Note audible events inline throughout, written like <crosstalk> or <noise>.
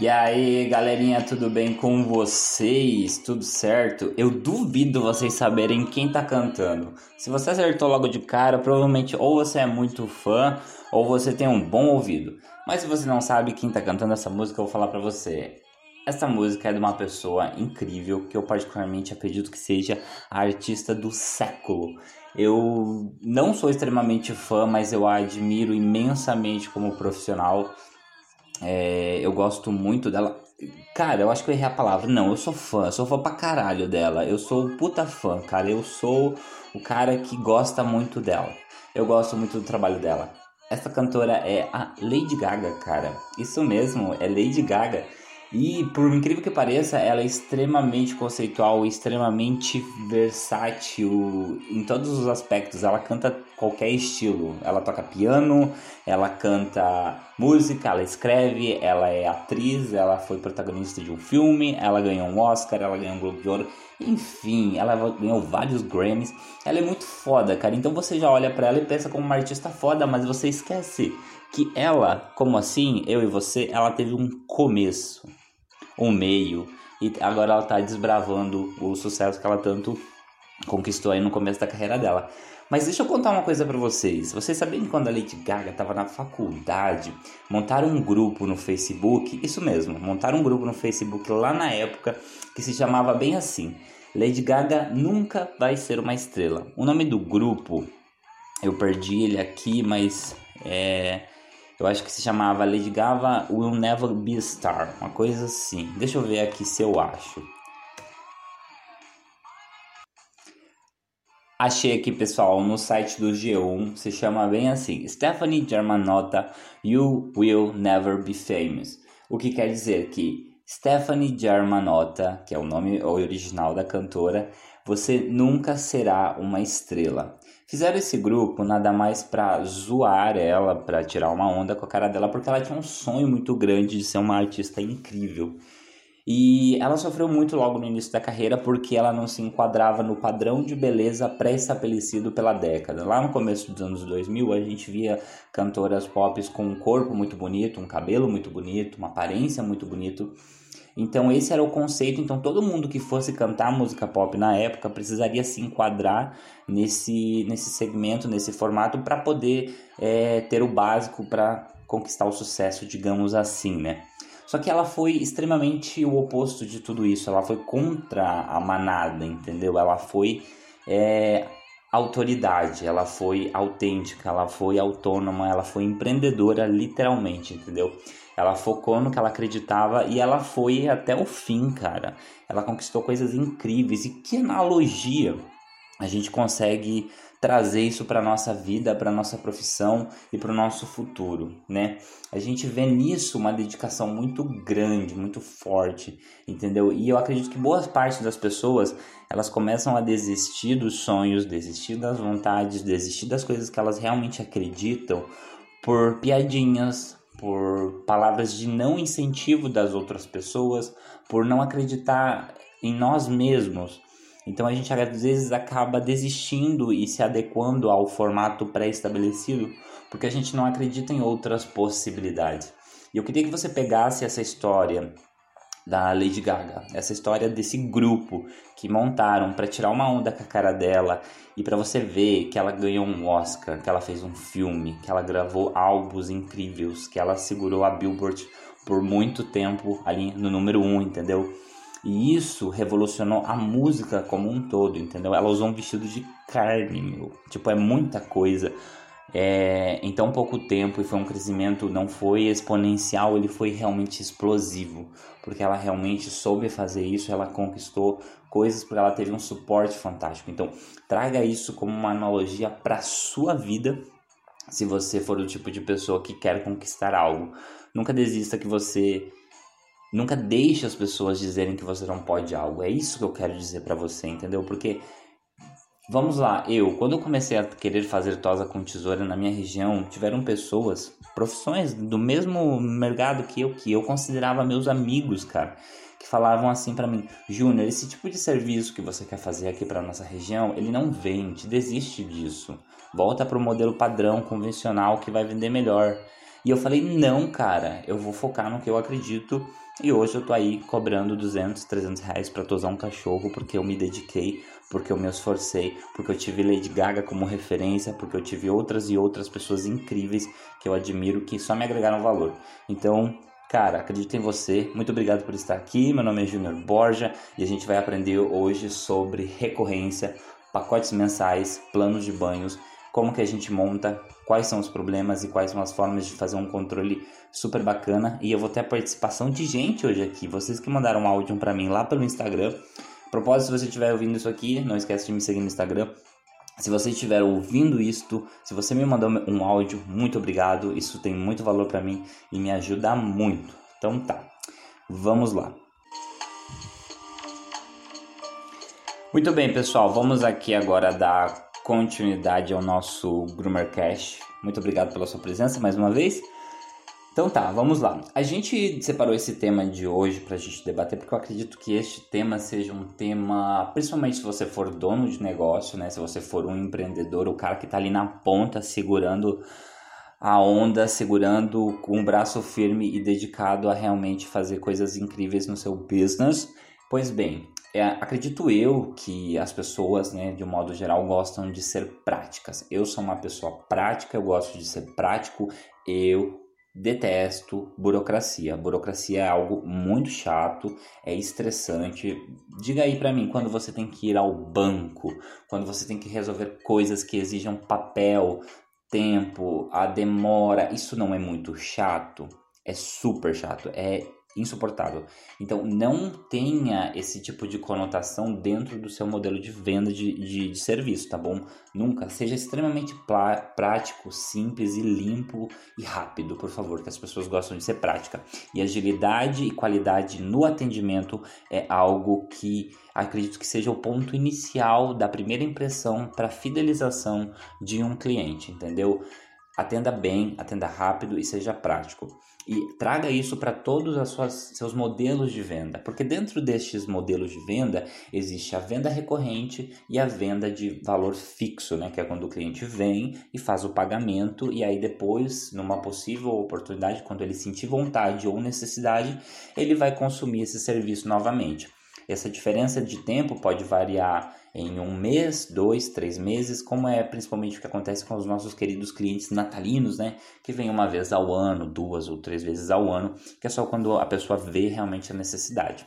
E aí, galerinha, tudo bem com vocês? Tudo certo? Eu duvido vocês saberem quem tá cantando. Se você acertou logo de cara, provavelmente ou você é muito fã ou você tem um bom ouvido. Mas se você não sabe quem tá cantando essa música, eu vou falar para você. Essa música é de uma pessoa incrível que eu particularmente acredito que seja a artista do século. Eu não sou extremamente fã, mas eu a admiro imensamente como profissional. É, eu gosto muito dela. Cara, eu acho que eu errei a palavra. Não, eu sou fã, eu sou fã pra caralho dela. Eu sou puta fã, cara. Eu sou o cara que gosta muito dela. Eu gosto muito do trabalho dela. Essa cantora é a Lady Gaga, cara. Isso mesmo, é Lady Gaga. E por incrível que pareça, ela é extremamente conceitual, extremamente versátil em todos os aspectos. Ela canta qualquer estilo. Ela toca piano, ela canta música, ela escreve, ela é atriz, ela foi protagonista de um filme, ela ganhou um Oscar, ela ganhou um Globo de Ouro. Enfim, ela ganhou vários Grammys. Ela é muito foda, cara. Então você já olha para ela e pensa como uma artista foda, mas você esquece que ela, como assim, eu e você, ela teve um começo um meio e agora ela está desbravando o sucesso que ela tanto conquistou aí no começo da carreira dela. Mas deixa eu contar uma coisa para vocês. Vocês sabiam que quando a Lady Gaga estava na faculdade, montaram um grupo no Facebook, isso mesmo, montaram um grupo no Facebook lá na época que se chamava bem assim: Lady Gaga nunca vai ser uma estrela. O nome do grupo, eu perdi ele aqui, mas é eu acho que se chamava Lady Gaga Will Never Be a Star, uma coisa assim. Deixa eu ver aqui se eu acho. Achei aqui, pessoal, no site do G1, se chama bem assim: Stephanie Germanotta, You Will Never Be Famous. O que quer dizer que Stephanie Germanotta, que é o nome original da cantora, você nunca será uma estrela. Fizeram esse grupo nada mais para zoar ela, para tirar uma onda com a cara dela, porque ela tinha um sonho muito grande de ser uma artista incrível. E ela sofreu muito logo no início da carreira porque ela não se enquadrava no padrão de beleza pré-estabelecido pela década. Lá no começo dos anos 2000, a gente via cantoras pop com um corpo muito bonito, um cabelo muito bonito, uma aparência muito bonito então esse era o conceito, então todo mundo que fosse cantar música pop na época precisaria se enquadrar nesse, nesse segmento, nesse formato para poder é, ter o básico para conquistar o sucesso, digamos assim, né? Só que ela foi extremamente o oposto de tudo isso, ela foi contra a manada, entendeu? Ela foi é, autoridade, ela foi autêntica, ela foi autônoma, ela foi empreendedora literalmente, entendeu? Ela focou no que ela acreditava e ela foi até o fim, cara. Ela conquistou coisas incríveis. E que analogia a gente consegue trazer isso para nossa vida, para nossa profissão e para o nosso futuro, né? A gente vê nisso uma dedicação muito grande, muito forte, entendeu? E eu acredito que boas partes das pessoas elas começam a desistir dos sonhos, desistir das vontades, desistir das coisas que elas realmente acreditam por piadinhas, por palavras de não incentivo das outras pessoas, por não acreditar em nós mesmos. Então a gente às vezes acaba desistindo e se adequando ao formato pré-estabelecido porque a gente não acredita em outras possibilidades. E eu queria que você pegasse essa história da Lady Gaga, essa história desse grupo que montaram para tirar uma onda com a cara dela e para você ver que ela ganhou um Oscar, que ela fez um filme, que ela gravou álbuns incríveis, que ela segurou a Billboard por muito tempo ali no número um, entendeu? E isso revolucionou a música como um todo, entendeu? Ela usou um vestido de carne, meu. Tipo, é muita coisa é, em tão pouco tempo e foi um crescimento, não foi exponencial, ele foi realmente explosivo, porque ela realmente soube fazer isso, ela conquistou coisas porque ela teve um suporte fantástico. Então, traga isso como uma analogia para sua vida se você for o tipo de pessoa que quer conquistar algo. Nunca desista que você nunca deixe as pessoas dizerem que você não pode algo. É isso que eu quero dizer para você, entendeu? Porque Vamos lá, eu, quando eu comecei a querer fazer tosa com tesoura na minha região, tiveram pessoas, profissões do mesmo mercado que eu, que eu considerava meus amigos, cara, que falavam assim para mim: Júnior, esse tipo de serviço que você quer fazer aqui para nossa região, ele não vende, desiste disso. Volta para o modelo padrão, convencional, que vai vender melhor. E eu falei: não, cara, eu vou focar no que eu acredito. E hoje eu tô aí cobrando 200, 300 reais pra tosar um cachorro porque eu me dediquei porque eu me esforcei, porque eu tive Lady Gaga como referência, porque eu tive outras e outras pessoas incríveis que eu admiro que só me agregaram valor. Então, cara, acredito em você. Muito obrigado por estar aqui. Meu nome é Junior Borja e a gente vai aprender hoje sobre recorrência, pacotes mensais, planos de banhos, como que a gente monta, quais são os problemas e quais são as formas de fazer um controle super bacana. E eu vou ter a participação de gente hoje aqui, vocês que mandaram um áudio para mim lá pelo Instagram Propósito, se você estiver ouvindo isso aqui, não esquece de me seguir no Instagram. Se você estiver ouvindo isto, se você me mandou um áudio, muito obrigado. Isso tem muito valor para mim e me ajuda muito. Então tá, vamos lá. Muito bem, pessoal, vamos aqui agora dar continuidade ao nosso Groomer Cash. Muito obrigado pela sua presença mais uma vez. Então tá, vamos lá. A gente separou esse tema de hoje pra gente debater porque eu acredito que este tema seja um tema, principalmente se você for dono de negócio, né? Se você for um empreendedor, o cara que tá ali na ponta segurando a onda, segurando com um braço firme e dedicado a realmente fazer coisas incríveis no seu business. Pois bem, é, acredito eu que as pessoas, né, de um modo geral, gostam de ser práticas. Eu sou uma pessoa prática, eu gosto de ser prático, eu Detesto burocracia. Burocracia é algo muito chato, é estressante. Diga aí para mim quando você tem que ir ao banco, quando você tem que resolver coisas que exijam papel, tempo, a demora. Isso não é muito chato? É super chato, é insuportável. Então, não tenha esse tipo de conotação dentro do seu modelo de venda de, de, de serviço, tá bom? Nunca. Seja extremamente prático, simples e limpo e rápido, por favor, que as pessoas gostam de ser prática. E agilidade e qualidade no atendimento é algo que acredito que seja o ponto inicial da primeira impressão para fidelização de um cliente, entendeu? Atenda bem, atenda rápido e seja prático e traga isso para todos os seus modelos de venda, porque dentro destes modelos de venda existe a venda recorrente e a venda de valor fixo, né, que é quando o cliente vem e faz o pagamento e aí depois, numa possível oportunidade, quando ele sentir vontade ou necessidade, ele vai consumir esse serviço novamente. Essa diferença de tempo pode variar em um mês, dois, três meses, como é principalmente o que acontece com os nossos queridos clientes natalinos, né? Que vem uma vez ao ano, duas ou três vezes ao ano, que é só quando a pessoa vê realmente a necessidade.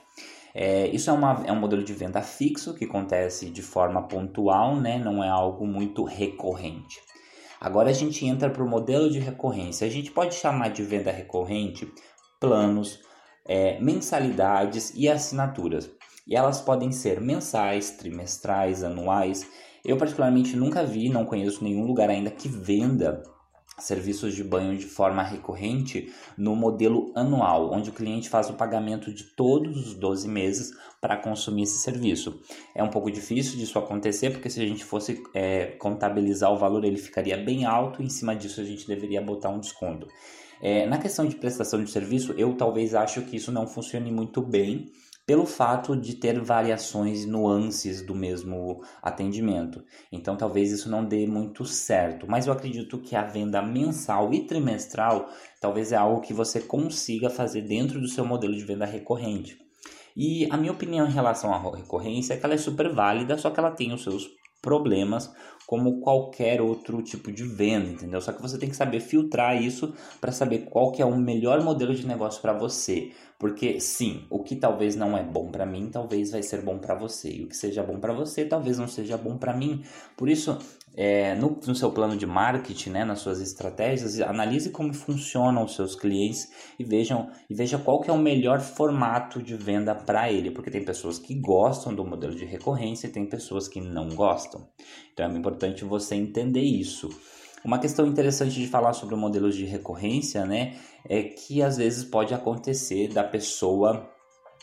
É, isso é, uma, é um modelo de venda fixo que acontece de forma pontual, né? Não é algo muito recorrente. Agora a gente entra para o modelo de recorrência. A gente pode chamar de venda recorrente planos, é, mensalidades e assinaturas. E elas podem ser mensais, trimestrais, anuais. Eu particularmente nunca vi, não conheço nenhum lugar ainda que venda serviços de banho de forma recorrente no modelo anual, onde o cliente faz o pagamento de todos os 12 meses para consumir esse serviço. É um pouco difícil disso acontecer, porque se a gente fosse é, contabilizar o valor, ele ficaria bem alto, e em cima disso a gente deveria botar um desconto. É, na questão de prestação de serviço, eu talvez acho que isso não funcione muito bem, pelo fato de ter variações e nuances do mesmo atendimento. Então, talvez isso não dê muito certo, mas eu acredito que a venda mensal e trimestral talvez é algo que você consiga fazer dentro do seu modelo de venda recorrente. E a minha opinião em relação à recorrência é que ela é super válida, só que ela tem os seus problemas como qualquer outro tipo de venda, entendeu? Só que você tem que saber filtrar isso para saber qual que é o melhor modelo de negócio para você. Porque sim, o que talvez não é bom para mim, talvez vai ser bom para você. E o que seja bom para você, talvez não seja bom para mim. Por isso, é, no, no, seu plano de marketing, né, nas suas estratégias, analise como funcionam os seus clientes e vejam e veja qual que é o melhor formato de venda para ele, porque tem pessoas que gostam do modelo de recorrência e tem pessoas que não gostam. Então é importante você entender isso. Uma questão interessante de falar sobre o modelo de recorrência, né, é que às vezes pode acontecer da pessoa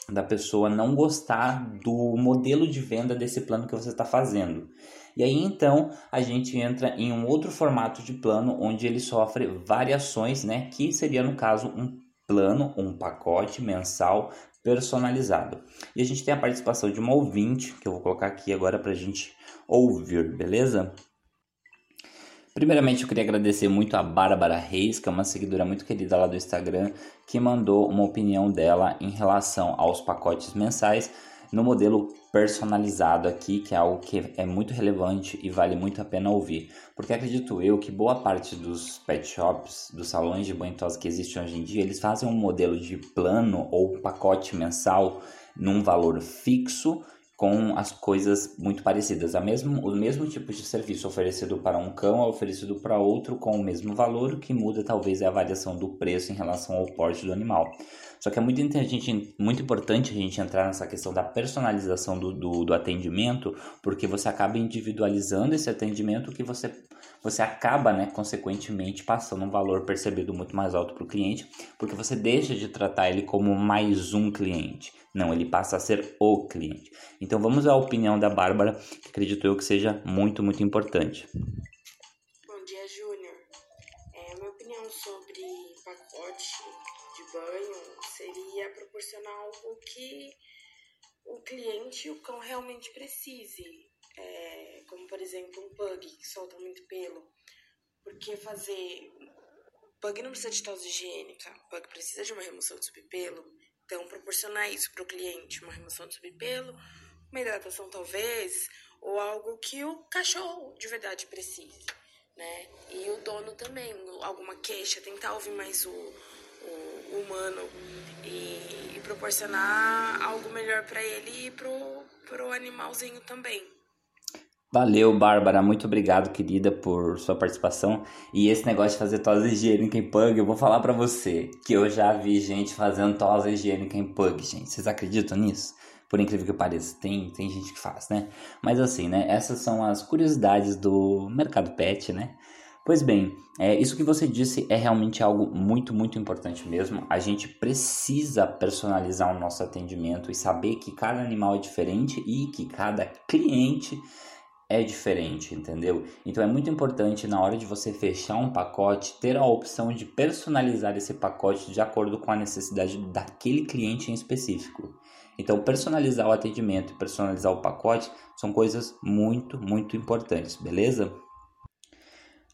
da pessoa não gostar do modelo de venda desse plano que você está fazendo. E aí então a gente entra em um outro formato de plano onde ele sofre variações, né? Que seria no caso um plano, um pacote mensal personalizado. E a gente tem a participação de uma ouvinte que eu vou colocar aqui agora para a gente ouvir, beleza? Primeiramente, eu queria agradecer muito a Bárbara Reis, que é uma seguidora muito querida lá do Instagram, que mandou uma opinião dela em relação aos pacotes mensais no modelo personalizado aqui, que é algo que é muito relevante e vale muito a pena ouvir. Porque acredito eu que boa parte dos pet shops, dos salões de banho que existem hoje em dia, eles fazem um modelo de plano ou pacote mensal num valor fixo com as coisas muito parecidas. A mesmo, o mesmo tipo de serviço oferecido para um cão é oferecido para outro com o mesmo valor, o que muda talvez é a variação do preço em relação ao porte do animal. Só que é muito, muito importante a gente entrar nessa questão da personalização do, do, do atendimento, porque você acaba individualizando esse atendimento que você, você acaba, né, consequentemente, passando um valor percebido muito mais alto para o cliente, porque você deixa de tratar ele como mais um cliente. Não, ele passa a ser o cliente. Então vamos à opinião da Bárbara, que acredito eu que seja muito, muito importante. Bom dia, Júnior. É, minha opinião sobre pacote de banho seria proporcionar algo que o cliente e o cão realmente precise. É, como, por exemplo, um pug que solta muito pelo. Porque fazer... Pug não precisa de tosse higiênica. Pug precisa de uma remoção de subpelo então, proporcionar isso para o cliente, uma remoção de subpelo, uma hidratação talvez, ou algo que o cachorro de verdade precise, né? E o dono também, alguma queixa, tentar ouvir mais o, o, humano e, e, proporcionar algo melhor para ele e pro, pro animalzinho também. Valeu, Bárbara. Muito obrigado, querida, por sua participação. E esse negócio de fazer tosa higiênica em pug, eu vou falar para você que eu já vi gente fazendo tosa higiênica em pug, gente. Vocês acreditam nisso? Por incrível que pareça, tem, tem gente que faz, né? Mas assim, né? Essas são as curiosidades do mercado pet, né? Pois bem, é, isso que você disse é realmente algo muito, muito importante mesmo. A gente precisa personalizar o nosso atendimento e saber que cada animal é diferente e que cada cliente é diferente, entendeu? Então é muito importante na hora de você fechar um pacote ter a opção de personalizar esse pacote de acordo com a necessidade daquele cliente em específico. Então personalizar o atendimento e personalizar o pacote são coisas muito, muito importantes, beleza?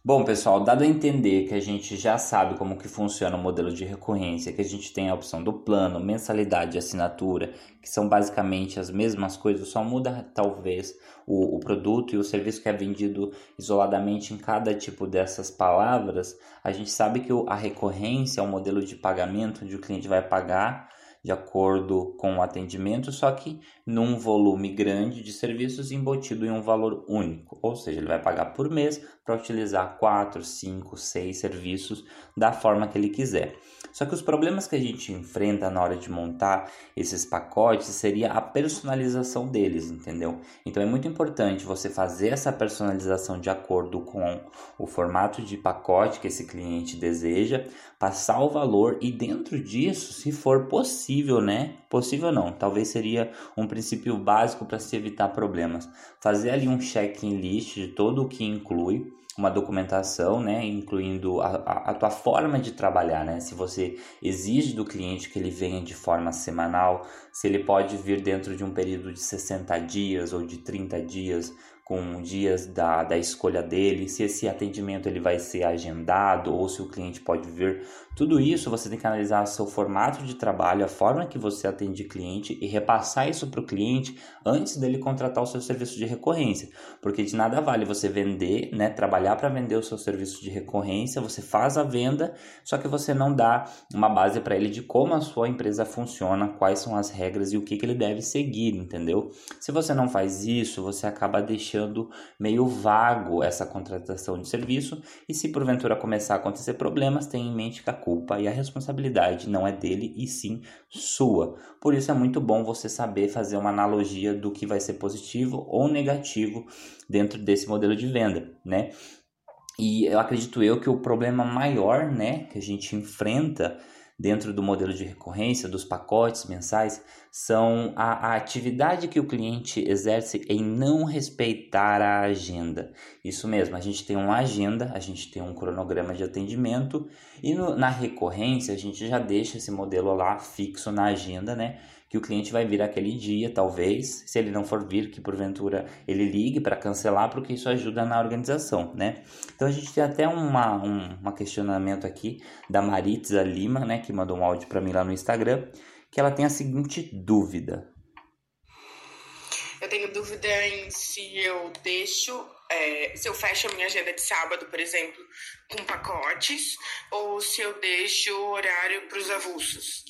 Bom, pessoal, dado a entender que a gente já sabe como que funciona o modelo de recorrência, que a gente tem a opção do plano, mensalidade e assinatura, que são basicamente as mesmas coisas, só muda talvez o, o produto e o serviço que é vendido isoladamente em cada tipo dessas palavras, a gente sabe que a recorrência é um modelo de pagamento onde o cliente vai pagar de acordo com o atendimento, só que num volume grande de serviços embutido em um valor único. Ou seja, ele vai pagar por mês para utilizar 4, 5, 6 serviços da forma que ele quiser. Só que os problemas que a gente enfrenta na hora de montar esses pacotes seria a personalização deles, entendeu? Então é muito importante você fazer essa personalização de acordo com o formato de pacote que esse cliente deseja, passar o valor e dentro disso, se for possível, né? Possível não, talvez seria um princípio básico para se evitar problemas. Fazer ali um check-in list de todo o que inclui uma documentação, né, incluindo a, a, a, tua forma de trabalhar, né, se você exige do cliente que ele venha de forma semanal, se ele pode vir dentro de um período de 60 dias ou de 30 dias, com dias da, da escolha dele, se esse atendimento ele vai ser agendado ou se o cliente pode vir. Tudo isso você tem que analisar seu formato de trabalho, a forma que você atende cliente e repassar isso para o cliente antes dele contratar o seu serviço de recorrência. Porque de nada vale você vender, né, trabalhar para vender o seu serviço de recorrência, você faz a venda, só que você não dá uma base para ele de como a sua empresa funciona, quais são as regras e o que, que ele deve seguir, entendeu? Se você não faz isso, você acaba deixando deixando meio vago essa contratação de serviço e se porventura começar a acontecer problemas, tenha em mente que a culpa e a responsabilidade não é dele e sim sua. Por isso é muito bom você saber fazer uma analogia do que vai ser positivo ou negativo dentro desse modelo de venda, né? E eu acredito eu que o problema maior, né, que a gente enfrenta dentro do modelo de recorrência, dos pacotes mensais, são a, a, atividade que o cliente exerce em não respeitar a agenda. Isso mesmo, a gente tem uma agenda, a gente tem um cronograma de atendimento e no, na recorrência a gente já deixa esse modelo lá fixo na agenda, né? Que o cliente vai vir aquele dia, talvez, se ele não for vir, que porventura ele ligue para cancelar, porque isso ajuda na organização, né? Então a gente tem até uma, um uma questionamento aqui da Maritza Lima, né, que mandou um áudio para mim lá no Instagram, que ela tem a seguinte dúvida. Eu tenho dúvida em se eu deixo é, se eu fecho a minha agenda de sábado, por exemplo, com pacotes, ou se eu deixo o horário para os avulsos.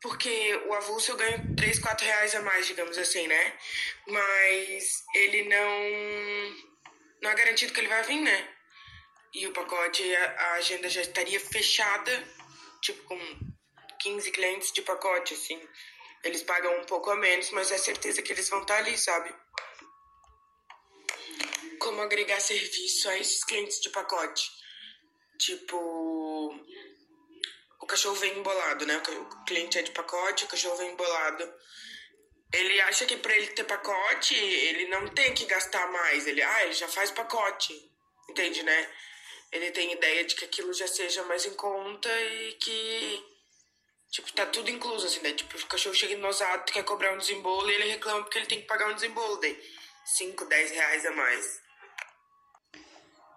Porque o avulso eu ganho 3, 4 reais a mais, digamos assim, né? Mas ele não. Não é garantido que ele vai vir, né? E o pacote, a, agenda já estaria fechada, tipo, com 15 clientes de pacote, assim. Eles pagam um pouco a menos, mas é certeza que eles vão estar ali, sabe? Como agregar serviço a esses clientes de pacote? Tipo, cachorro vem embolado, né? O cliente é de pacote, o cachorro vem embolado. Ele acha que para ele ter pacote, ele não tem que gastar mais. Ele, ah, ele já faz pacote. Entende, né? Ele tem ideia de que aquilo já seja mais em conta e que, tipo, tá tudo incluso, assim, né? Tipo, o cachorro chega enosado, quer cobrar um desembolo e ele reclama porque ele tem que pagar um desembolo. Daí, 5, 10 reais a mais.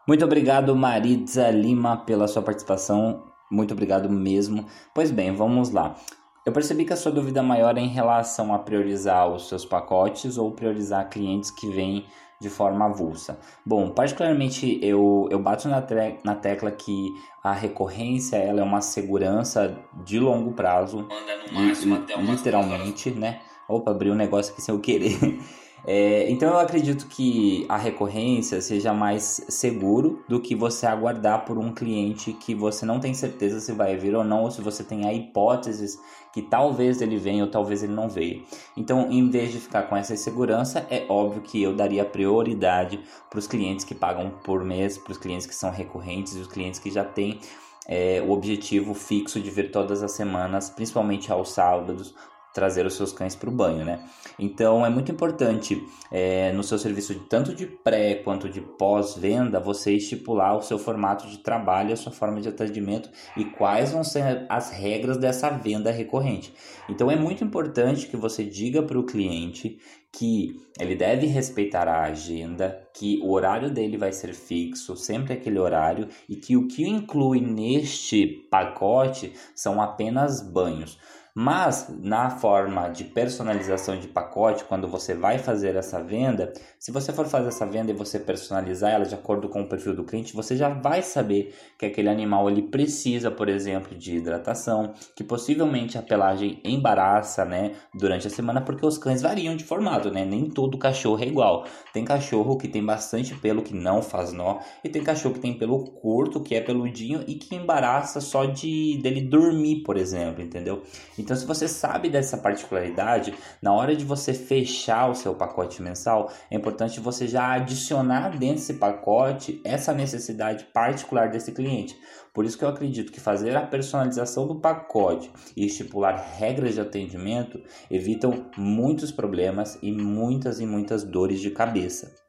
Muito obrigado, Maritza Lima, pela sua participação. Muito obrigado mesmo. Pois bem, vamos lá. Eu percebi que a sua dúvida maior é em relação a priorizar os seus pacotes ou priorizar clientes que vêm de forma avulsa. Bom, particularmente eu, eu bato na, na tecla que a recorrência ela é uma segurança de longo prazo. Manda no máximo até Literalmente, né? Opa, abri um negócio aqui sem eu querer. <laughs> É, então eu acredito que a recorrência seja mais seguro do que você aguardar por um cliente que você não tem certeza se vai vir ou não, ou se você tem a hipóteses que talvez ele venha ou talvez ele não venha. Então, em vez de ficar com essa insegurança, é óbvio que eu daria prioridade para os clientes que pagam por mês, para os clientes que são recorrentes e os clientes que já têm é, o objetivo fixo de vir todas as semanas, principalmente aos sábados trazer os seus cães para o banho, né? Então é muito importante é, no seu serviço tanto de pré quanto de pós-venda você estipular o seu formato de trabalho, a sua forma de atendimento e quais vão ser as regras dessa venda recorrente. Então é muito importante que você diga para o cliente que ele deve respeitar a agenda, que o horário dele vai ser fixo, sempre aquele horário, e que o que inclui neste pacote são apenas banhos. Mas na forma de personalização de pacote, quando você vai fazer essa venda, se você for fazer essa venda e você personalizar ela de acordo com o perfil do cliente, você já vai saber que aquele animal ele precisa, por exemplo, de hidratação, que possivelmente a pelagem embaraça, né, durante a semana, porque os cães variam de formato, né? Nem todo cachorro é igual. Tem cachorro que tem bastante pelo que não faz nó, e tem cachorro que tem pelo curto, que é peludinho e que embaraça só de dele dormir, por exemplo, entendeu? Então, se você sabe dessa particularidade, na hora de você fechar o seu pacote mensal, é importante você já adicionar dentro desse pacote essa necessidade particular desse cliente. Por isso que eu acredito que fazer a personalização do pacote e estipular regras de atendimento evitam muitos problemas e muitas e muitas dores de cabeça.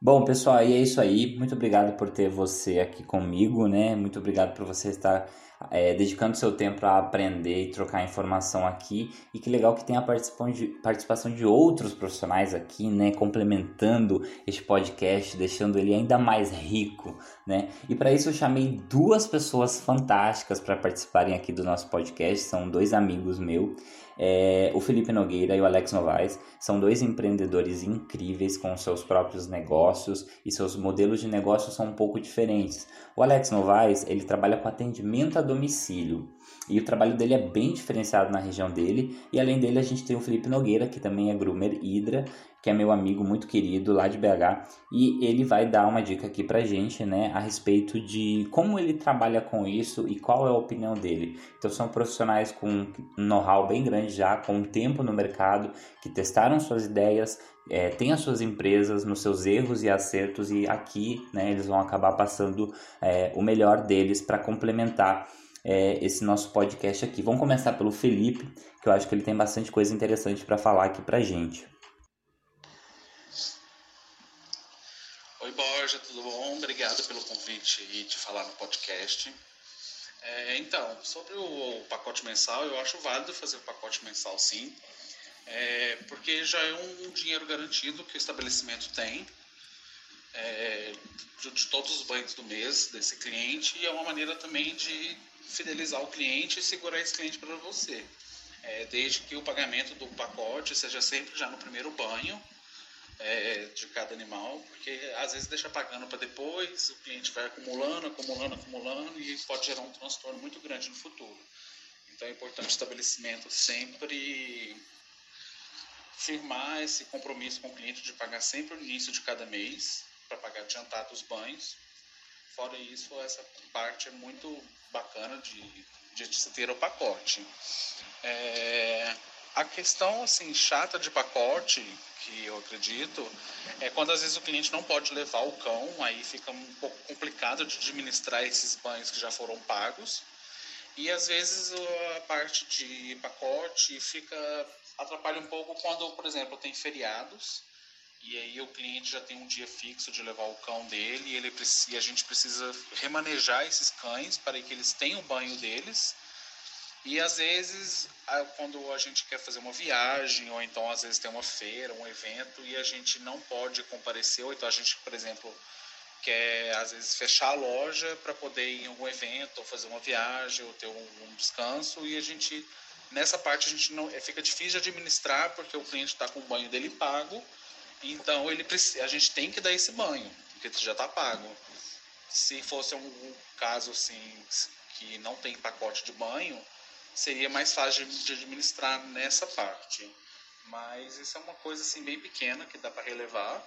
Bom, pessoal, e é isso aí. Muito obrigado por ter você aqui comigo, né? Muito obrigado por você estar é, dedicando seu tempo a aprender e trocar informação aqui. E que legal que tem a participação de, outros profissionais aqui, né? Complementando este podcast, deixando ele ainda mais rico, né? E para isso eu chamei duas pessoas fantásticas para participarem aqui do nosso podcast. São dois amigos meus. É, o Felipe Nogueira e o Alex Novaes são dois empreendedores incríveis com seus próprios negócios e seus modelos de negócio são um pouco diferentes. O Alex Novaes ele trabalha com atendimento a domicílio e o trabalho dele é bem diferenciado na região dele. E além dele, a gente tem o Felipe Nogueira, que também é groomer Hydra, que é meu amigo muito querido lá de BH, e ele vai dar uma dica aqui pra gente, né, a respeito de como ele trabalha com isso e qual é a opinião dele. Então são profissionais com um know-how bem grande já, com tempo no mercado, que testaram suas ideias, é, têm as suas empresas nos seus erros e acertos e aqui, né, eles vão acabar passando é, o melhor deles para complementar é, esse nosso podcast aqui. Vamos começar pelo Felipe, que eu acho que ele tem bastante coisa interessante para falar aqui para gente. Oi Borja, tudo bom? Obrigado pelo convite e de falar no podcast. É, então, sobre o pacote mensal, eu acho válido fazer o pacote mensal sim, é, porque já é um dinheiro garantido que o estabelecimento tem é, de todos os banhos do mês desse cliente e é uma maneira também de fidelizar o cliente e segurar esse cliente para você. É, desde que o pagamento do pacote seja sempre já no primeiro banho é, de cada animal, porque às vezes deixa pagando para depois, o cliente vai acumulando, acumulando, acumulando e pode gerar um transtorno muito grande no futuro. Então é importante o estabelecimento sempre firmar esse compromisso com o cliente de pagar sempre no início de cada mês, para pagar adiantado os banhos. Fora isso, essa parte é muito bacana de, de se ter o pacote. É, a questão assim chata de pacote que eu acredito é quando às vezes o cliente não pode levar o cão, aí fica um pouco complicado de administrar esses banhos que já foram pagos. E às vezes a parte de pacote fica atrapalha um pouco quando, por exemplo, tem feriados e aí o cliente já tem um dia fixo de levar o cão dele e, ele, e a gente precisa remanejar esses cães para que eles tenham o banho deles. E às vezes, quando a gente quer fazer uma viagem, ou então às vezes tem uma feira, um evento, e a gente não pode comparecer, ou então a gente, por exemplo, quer às vezes fechar a loja para poder ir em algum evento, ou fazer uma viagem, ou ter um, um descanso, e a gente, nessa parte, a gente não fica difícil de administrar, porque o cliente está com o banho dele pago, então ele a gente tem que dar esse banho, porque já está pago. Se fosse um caso assim que não tem pacote de banho, seria mais fácil de administrar nessa parte. Mas isso é uma coisa assim bem pequena que dá para relevar.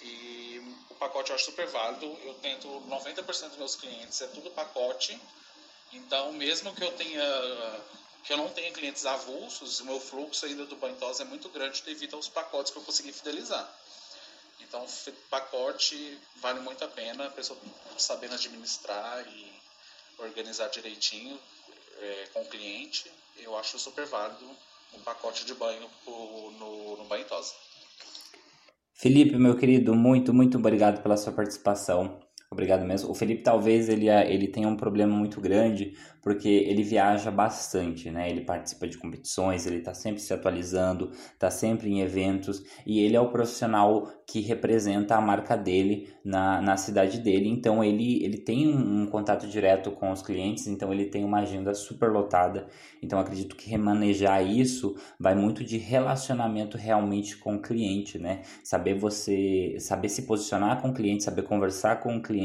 E o pacote eu acho super válido. Eu tento 90% dos meus clientes é tudo pacote. Então, mesmo que eu tenha que eu não tenha clientes avulsos, o meu fluxo ainda do Bantos é muito grande devido aos pacotes que eu consegui fidelizar. Então, pacote vale muito a pena, a pessoa sabendo administrar e organizar direitinho é, com o cliente, eu acho super válido um pacote de banho no, no Banho Tosa. Felipe, meu querido, muito, muito obrigado pela sua participação. Obrigado mesmo. O Felipe talvez ele, ele tenha um problema muito grande porque ele viaja bastante, né? Ele participa de competições, ele está sempre se atualizando, está sempre em eventos e ele é o profissional que representa a marca dele na, na cidade dele. Então ele, ele tem um, um contato direto com os clientes, então ele tem uma agenda super lotada. Então acredito que remanejar isso vai muito de relacionamento realmente com o cliente, né? Saber você, saber se posicionar com o cliente, saber conversar com o cliente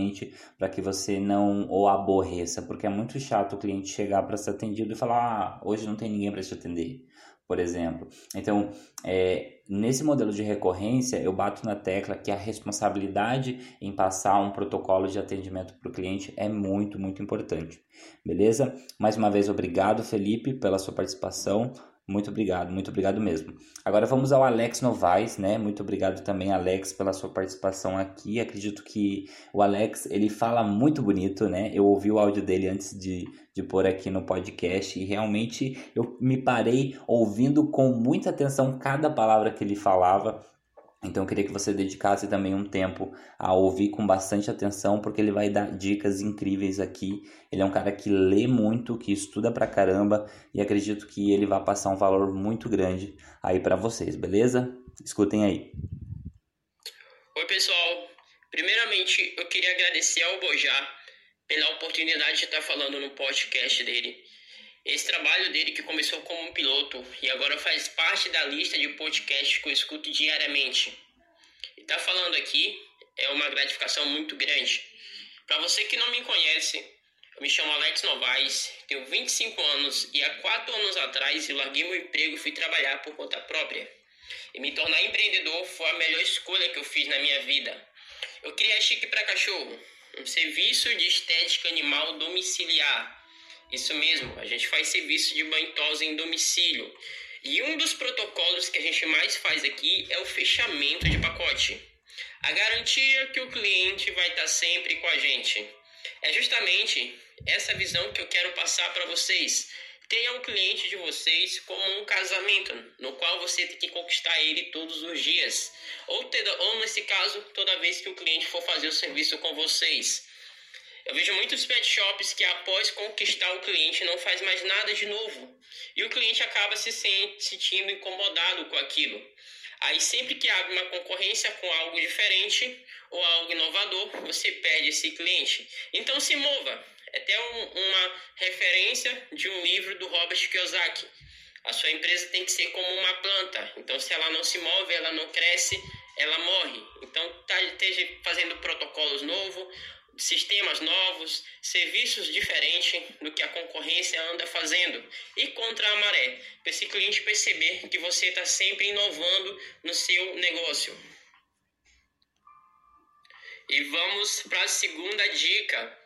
para que você não o aborreça, porque é muito chato o cliente cliente chegar para ser atendido e falar: ah, hoje não tem ninguém para te atender, por exemplo. Então, é, nesse modelo de recorrência, eu bato na tecla que a responsabilidade em passar um protocolo de atendimento para o cliente é muito, muito importante. Beleza? Mais uma vez, obrigado, Felipe, pela sua participação. Muito obrigado, muito obrigado mesmo. Agora vamos ao Alex Novaes, né? Muito obrigado também, Alex, pela sua participação aqui. Acredito que o Alex, ele fala muito bonito, né? Eu ouvi o áudio dele antes de, de pôr aqui no podcast e realmente eu me parei ouvindo com muita atenção cada palavra que ele falava então eu queria que você dedicasse também um tempo a ouvir com bastante atenção, porque ele vai dar dicas incríveis aqui. Ele é um cara que lê muito, que estuda pra caramba e acredito que ele vai passar um valor muito grande aí para vocês, beleza? Escutem aí. Oi, pessoal. Primeiramente, eu queria agradecer ao Bojá pela oportunidade de estar falando no podcast dele. Esse trabalho dele que começou como um piloto e agora faz parte da lista de podcasts que eu escuto diariamente. E tá falando aqui é uma gratificação muito grande. Para você que não me conhece, eu me chamo Alex Novaes, tenho 25 anos e há 4 anos atrás eu larguei meu emprego e fui trabalhar por conta própria. e me tornar empreendedor foi a melhor escolha que eu fiz na minha vida. Eu criei a Chique para Cachorro, um serviço de estética animal domiciliar. Isso mesmo, a gente faz serviço de banho tosa em domicílio. E um dos protocolos que a gente mais faz aqui é o fechamento de pacote. A garantia que o cliente vai estar sempre com a gente. É justamente essa visão que eu quero passar para vocês. Tenha o cliente de vocês como um casamento, no qual você tem que conquistar ele todos os dias. Ou, ou nesse caso, toda vez que o cliente for fazer o serviço com vocês. Eu vejo muitos pet shops que após conquistar o cliente não faz mais nada de novo. E o cliente acaba se sentindo incomodado com aquilo. Aí sempre que abre uma concorrência com algo diferente ou algo inovador, você perde esse cliente. Então se mova. É até um, uma referência de um livro do Robert Kiyosaki. A sua empresa tem que ser como uma planta. Então se ela não se move, ela não cresce, ela morre. Então tá, esteja fazendo protocolos novos, sistemas novos, serviços diferentes do que a concorrência anda fazendo e contra a maré, para esse cliente perceber que você está sempre inovando no seu negócio. E vamos para a segunda dica.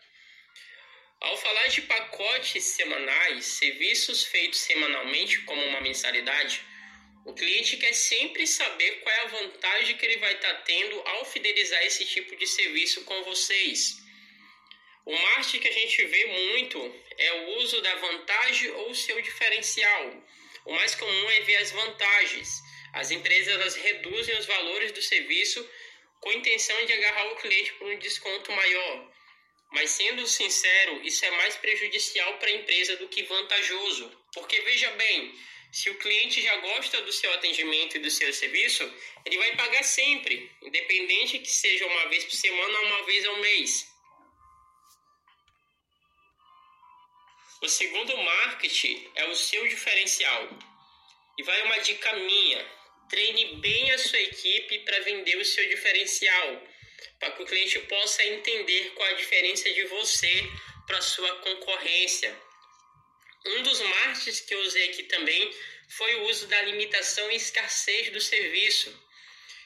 Ao falar de pacotes semanais, serviços feitos semanalmente como uma mensalidade, o cliente quer sempre saber qual é a vantagem que ele vai estar tá tendo ao fidelizar esse tipo de serviço com vocês. O marketing que a gente vê muito é o uso da vantagem ou seu diferencial. O mais comum é ver as vantagens. As empresas reduzem os valores do serviço com a intenção de agarrar o cliente por um desconto maior. Mas sendo sincero, isso é mais prejudicial para a empresa do que vantajoso. Porque veja bem, se o cliente já gosta do seu atendimento e do seu serviço, ele vai pagar sempre, independente que seja uma vez por semana ou uma vez ao mês. O segundo marketing é o seu diferencial. E vai uma dica minha: treine bem a sua equipe para vender o seu diferencial, para que o cliente possa entender qual a diferença de você para sua concorrência. Um dos marketings que eu usei aqui também foi o uso da limitação e escassez do serviço.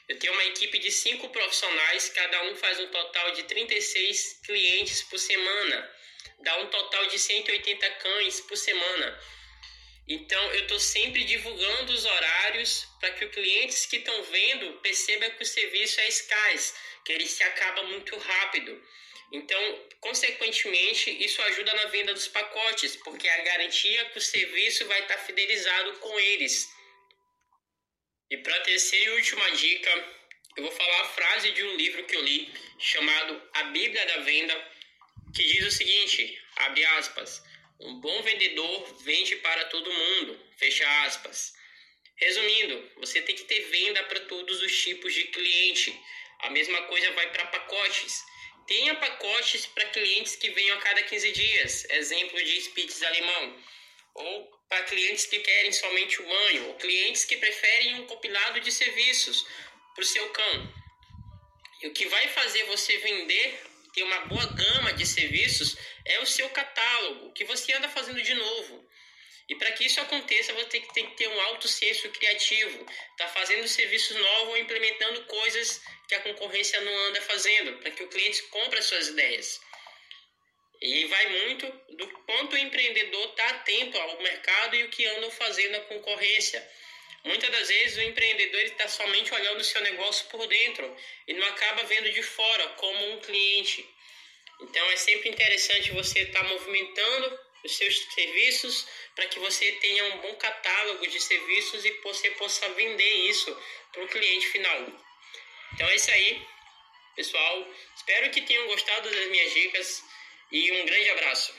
Eu tenho uma equipe de cinco profissionais, cada um faz um total de 36 clientes por semana, dá um total de 180 cães por semana. Então eu estou sempre divulgando os horários para que os clientes que estão vendo percebam que o serviço é escasso, que ele se acaba muito rápido. Então, consequentemente, isso ajuda na venda dos pacotes, porque a garantia que o serviço vai estar fidelizado com eles. E para terceira e última dica, eu vou falar a frase de um livro que eu li chamado A Bíblia da Venda, que diz o seguinte, abre aspas, um bom vendedor vende para todo mundo, fecha aspas. Resumindo, você tem que ter venda para todos os tipos de cliente. A mesma coisa vai para pacotes. Tenha pacotes para clientes que venham a cada 15 dias, exemplo de Spitz alemão, ou para clientes que querem somente o banho, ou clientes que preferem um compilado de serviços para o seu cão. E o que vai fazer você vender, ter uma boa gama de serviços, é o seu catálogo, que você anda fazendo de novo. E para que isso aconteça, você tem que, ter um alto senso criativo, tá fazendo serviços novos ou implementando coisas que a concorrência não anda fazendo, para que o cliente compre as suas ideias. E vai muito do quanto o empreendedor está atento ao mercado e o que andam fazendo a concorrência. Muitas das vezes o empreendedor está somente olhando o seu negócio por dentro e não acaba vendo de fora como um cliente. Então é sempre interessante você estar tá movimentando os seus serviços para que você tenha um bom catálogo de serviços e você possa vender isso para o cliente final. Então é isso aí, pessoal. Espero que tenham gostado das minhas dicas e um grande abraço.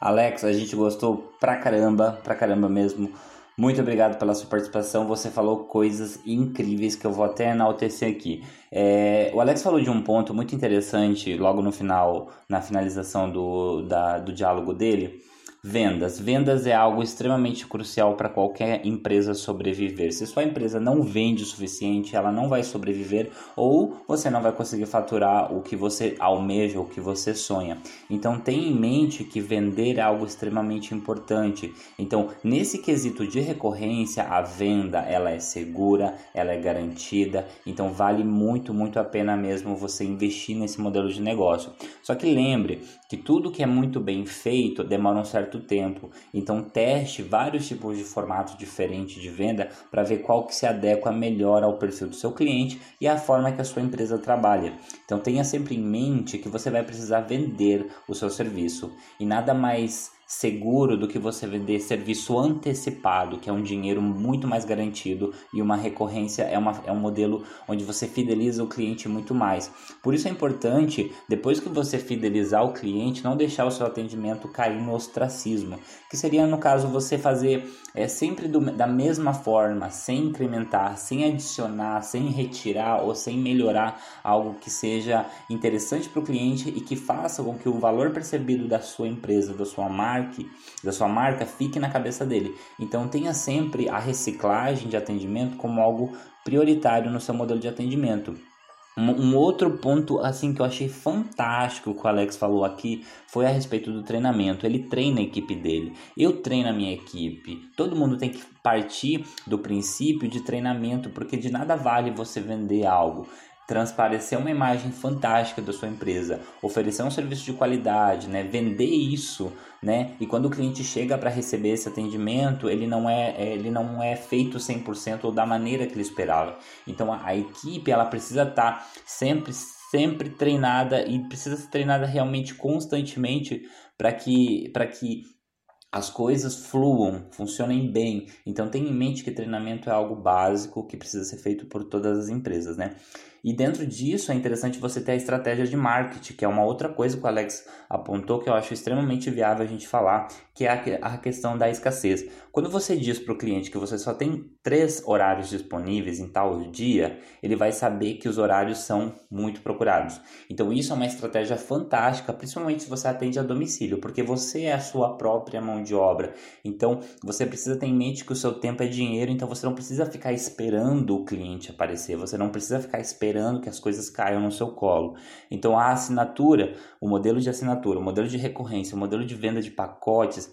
Alex, a gente gostou pra caramba, pra caramba mesmo. Muito obrigado pela sua participação. Você falou coisas incríveis que eu vou até enaltecer aqui. É, o Alex falou de um ponto muito interessante logo no final, na finalização do, da, do diálogo dele, Vendas. Vendas é algo extremamente crucial para qualquer empresa sobreviver. Se sua empresa não vende o suficiente, ela não vai sobreviver ou você não vai conseguir faturar o que você almeja, o que você sonha. Então tenha em mente que vender é algo extremamente importante. Então, nesse quesito de recorrência, a venda ela é segura, ela é garantida. Então vale muito, muito a pena mesmo você investir nesse modelo de negócio. Só que lembre que tudo que é muito bem feito demora um certo tempo. Então teste vários tipos de formato diferente de venda para ver qual que se adequa melhor ao perfil do seu cliente e à forma que a sua empresa trabalha. Então tenha sempre em mente que você vai precisar vender o seu serviço e nada mais seguro do que você vender serviço antecipado, que é um dinheiro muito mais garantido e uma recorrência é, uma, é um modelo onde você fideliza o cliente muito mais. Por isso é importante, depois que você fidelizar o cliente, não deixar o seu atendimento cair no ostracismo, que seria no caso você fazer é, sempre do, da mesma forma, sem incrementar, sem adicionar, sem retirar ou sem melhorar algo que seja interessante para o cliente e que faça com que o valor percebido da sua empresa, da sua marca, da sua marca fique na cabeça dele. Então tenha sempre a reciclagem de atendimento como algo prioritário no seu modelo de atendimento. Um, outro ponto assim que eu achei fantástico que o Alex falou aqui foi a respeito do treinamento. Ele treina a equipe dele, eu treino a minha equipe. Todo mundo tem que partir do princípio de treinamento, porque de nada vale você vender algo transparecer uma imagem fantástica da sua empresa, oferecer um serviço de qualidade, né? vender isso, né? E quando o cliente chega para receber esse atendimento, ele não é, é ele não é feito 100% ou da maneira que ele esperava. Então a, a equipe ela precisa estar tá sempre sempre treinada e precisa ser treinada realmente constantemente para que para que as coisas fluam, funcionem bem. Então tenha em mente que treinamento é algo básico que precisa ser feito por todas as empresas, né? E dentro disso é interessante você ter a estratégia de marketing, que é uma outra coisa que o Alex apontou que eu acho extremamente viável a gente falar, que é a questão da escassez. Quando você diz para o cliente que você só tem três horários disponíveis em tal dia, ele vai saber que os horários são muito procurados. Então isso é uma estratégia fantástica, principalmente se você atende a domicílio, porque você é a sua própria mão de obra. Então você precisa ter em mente que o seu tempo é dinheiro, então você não precisa ficar esperando o cliente aparecer, você não precisa ficar esperando esperando que as coisas caiam no seu colo. Então a assinatura, o modelo de assinatura, o modelo de recorrência, o modelo de venda de pacotes,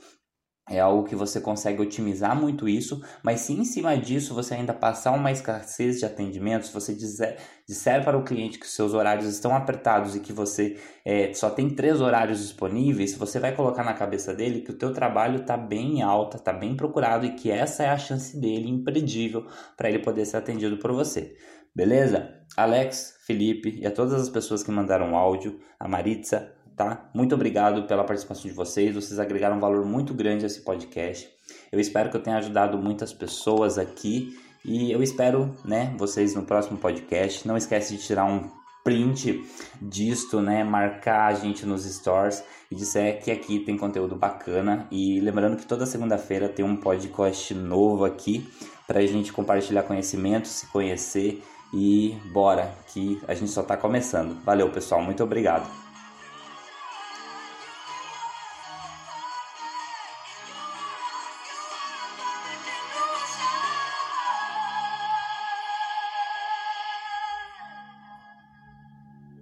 é algo que você consegue otimizar muito isso, mas se em cima disso você ainda passar uma escassez de atendimento, se você disser, disser para o cliente que seus horários estão apertados e que você é, só tem três horários disponíveis, você vai colocar na cabeça dele que o teu trabalho está bem alta, está bem procurado e que essa é a chance dele imperdível para ele poder ser atendido por você. Beleza? Alex, Felipe e a todas as pessoas que mandaram áudio, a Maritza, tá? Muito obrigado pela participação de vocês. Vocês agregaram um valor muito grande a esse podcast. Eu espero que eu tenha ajudado muitas pessoas aqui e eu espero, né, vocês no próximo podcast. Não esquece de tirar um print disto, né, marcar a gente nos stores e disser que aqui tem conteúdo bacana e lembrando que toda segunda-feira tem um podcast novo aqui para a gente compartilhar conhecimento, se conhecer e bora, que a gente só está começando. Valeu, pessoal, muito obrigado.